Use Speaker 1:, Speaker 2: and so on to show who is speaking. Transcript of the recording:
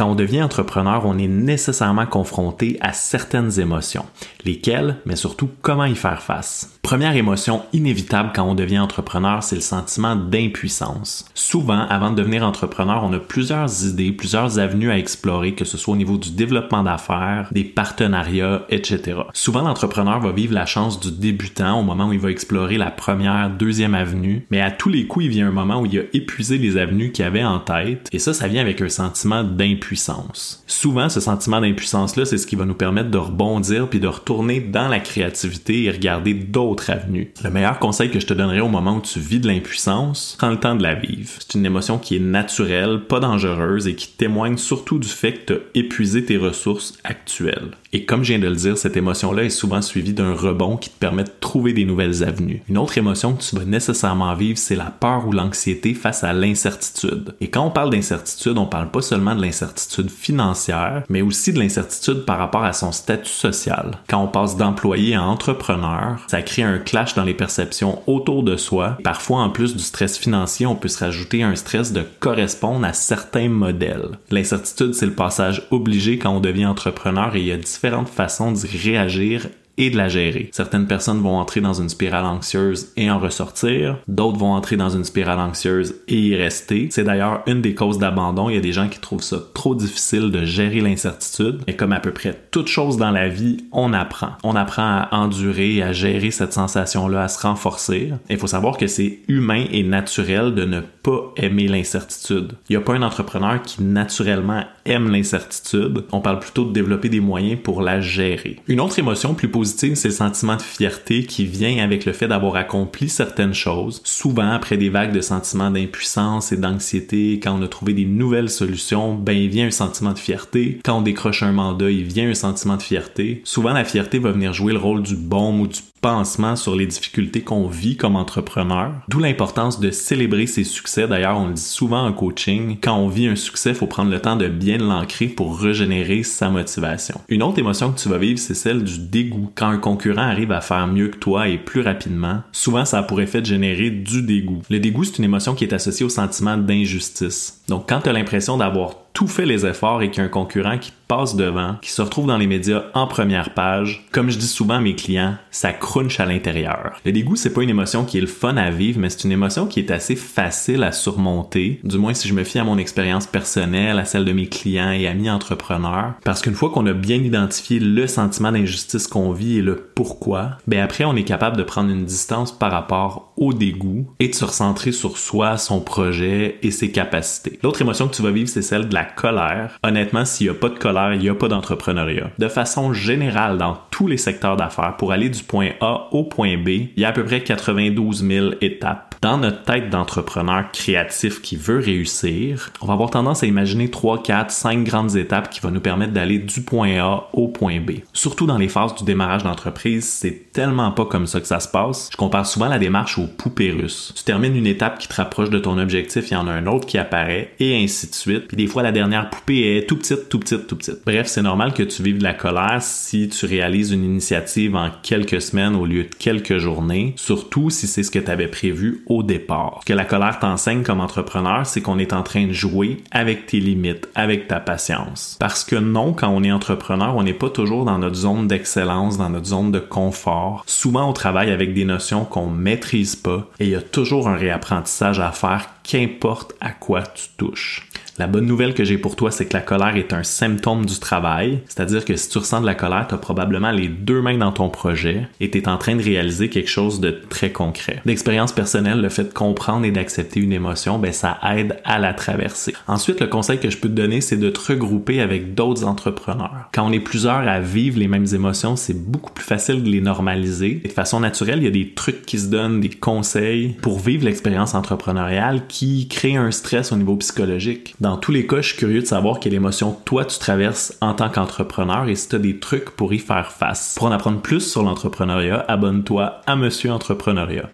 Speaker 1: Quand on devient entrepreneur, on est nécessairement confronté à certaines émotions. Lesquelles, mais surtout comment y faire face. Première émotion inévitable quand on devient entrepreneur, c'est le sentiment d'impuissance. Souvent, avant de devenir entrepreneur, on a plusieurs idées, plusieurs avenues à explorer, que ce soit au niveau du développement d'affaires, des partenariats, etc. Souvent, l'entrepreneur va vivre la chance du débutant au moment où il va explorer la première, deuxième avenue, mais à tous les coups, il vient un moment où il a épuisé les avenues qu'il avait en tête, et ça, ça vient avec un sentiment d'impuissance. Souvent, ce sentiment d'impuissance-là, c'est ce qui va nous permettre de rebondir puis de retourner dans la créativité et regarder d'autres avenue. Le meilleur conseil que je te donnerais au moment où tu vis de l'impuissance, prends le temps de la vivre. C'est une émotion qui est naturelle, pas dangereuse et qui témoigne surtout du fait que tu as épuisé tes ressources actuelles. Et comme je viens de le dire, cette émotion-là est souvent suivie d'un rebond qui te permet de trouver des nouvelles avenues. Une autre émotion que tu vas nécessairement vivre, c'est la peur ou l'anxiété face à l'incertitude. Et quand on parle d'incertitude, on parle pas seulement de l'incertitude financière, mais aussi de l'incertitude par rapport à son statut social. Quand on passe d'employé à entrepreneur, ça crée un clash dans les perceptions autour de soi. Parfois, en plus du stress financier, on peut se rajouter un stress de correspondre à certains modèles. L'incertitude, c'est le passage obligé quand on devient entrepreneur et il y a différentes façons d'y réagir et de la gérer. Certaines personnes vont entrer dans une spirale anxieuse et en ressortir, d'autres vont entrer dans une spirale anxieuse et y rester. C'est d'ailleurs une des causes d'abandon. Il y a des gens qui trouvent ça trop difficile de gérer l'incertitude. Et comme à peu près toute chose dans la vie, on apprend. On apprend à endurer, à gérer cette sensation-là, à se renforcer. Il faut savoir que c'est humain et naturel de ne pas aimer l'incertitude. Il n'y a pas un entrepreneur qui naturellement aime l'incertitude. On parle plutôt de développer des moyens pour la gérer. Une autre émotion plus positive, c'est le sentiment de fierté qui vient avec le fait d'avoir accompli certaines choses. Souvent, après des vagues de sentiments d'impuissance et d'anxiété, quand on a trouvé des nouvelles solutions, ben il vient un sentiment de fierté. Quand on décroche un mandat, il vient un sentiment de fierté. Souvent, la fierté va venir jouer le rôle du bon ou du pansement sur les difficultés qu'on vit comme entrepreneur. D'où l'importance de célébrer ses succès. D'ailleurs, on le dit souvent en coaching, quand on vit un succès, faut prendre le temps de bien l'ancrer pour régénérer sa motivation. Une autre émotion que tu vas vivre, c'est celle du dégoût. Quand un concurrent arrive à faire mieux que toi et plus rapidement, souvent ça a pour effet de générer du dégoût. Le dégoût, c'est une émotion qui est associée au sentiment d'injustice. Donc quand tu as l'impression d'avoir tout fait les efforts et qu'il y a un concurrent qui passe devant, qui se retrouve dans les médias en première page, comme je dis souvent à mes clients, ça crunch à l'intérieur. Le dégoût, c'est pas une émotion qui est le fun à vivre, mais c'est une émotion qui est assez facile à surmonter, du moins si je me fie à mon expérience personnelle, à celle de mes clients et amis entrepreneurs, parce qu'une fois qu'on a bien identifié le sentiment d'injustice qu'on vit et le pourquoi, ben après on est capable de prendre une distance par rapport au dégoût et de se recentrer sur soi, son projet et ses capacités. L'autre émotion que tu vas vivre, c'est celle de la colère. Honnêtement, s'il n'y a pas de colère, il n'y a pas d'entrepreneuriat. De façon générale, dans tous les secteurs d'affaires, pour aller du point A au point B, il y a à peu près 92 000 étapes dans notre tête d'entrepreneur créatif qui veut réussir, on va avoir tendance à imaginer 3, 4, 5 grandes étapes qui vont nous permettre d'aller du point A au point B. Surtout dans les phases du démarrage d'entreprise, c'est tellement pas comme ça que ça se passe. Je compare souvent la démarche aux poupées russes. Tu termines une étape qui te rapproche de ton objectif, il y en a un autre qui apparaît, et ainsi de suite. Puis des fois, la dernière poupée est tout petite, tout petite, tout petite. Bref, c'est normal que tu vives de la colère si tu réalises une initiative en quelques semaines au lieu de quelques journées, surtout si c'est ce que tu avais prévu au départ. Ce que la colère t'enseigne comme entrepreneur, c'est qu'on est en train de jouer avec tes limites, avec ta patience. Parce que non, quand on est entrepreneur, on n'est pas toujours dans notre zone d'excellence, dans notre zone de confort. Souvent, on travaille avec des notions qu'on maîtrise pas et il y a toujours un réapprentissage à faire qu'importe à quoi tu touches. La bonne nouvelle que j'ai pour toi, c'est que la colère est un symptôme du travail, c'est-à-dire que si tu ressens de la colère, tu as probablement les deux mains dans ton projet et tu es en train de réaliser quelque chose de très concret. D'expérience personnelle, le fait de comprendre et d'accepter une émotion, ben ça aide à la traverser. Ensuite, le conseil que je peux te donner, c'est de te regrouper avec d'autres entrepreneurs. Quand on est plusieurs à vivre les mêmes émotions, c'est beaucoup plus facile de les normaliser. Et de façon naturelle, il y a des trucs qui se donnent, des conseils pour vivre l'expérience entrepreneuriale qui créent un stress au niveau psychologique. Dans tous les cas, je suis curieux de savoir quelle émotion toi tu traverses en tant qu'entrepreneur et si tu des trucs pour y faire face. Pour en apprendre plus sur l'entrepreneuriat, abonne-toi à Monsieur Entrepreneuriat.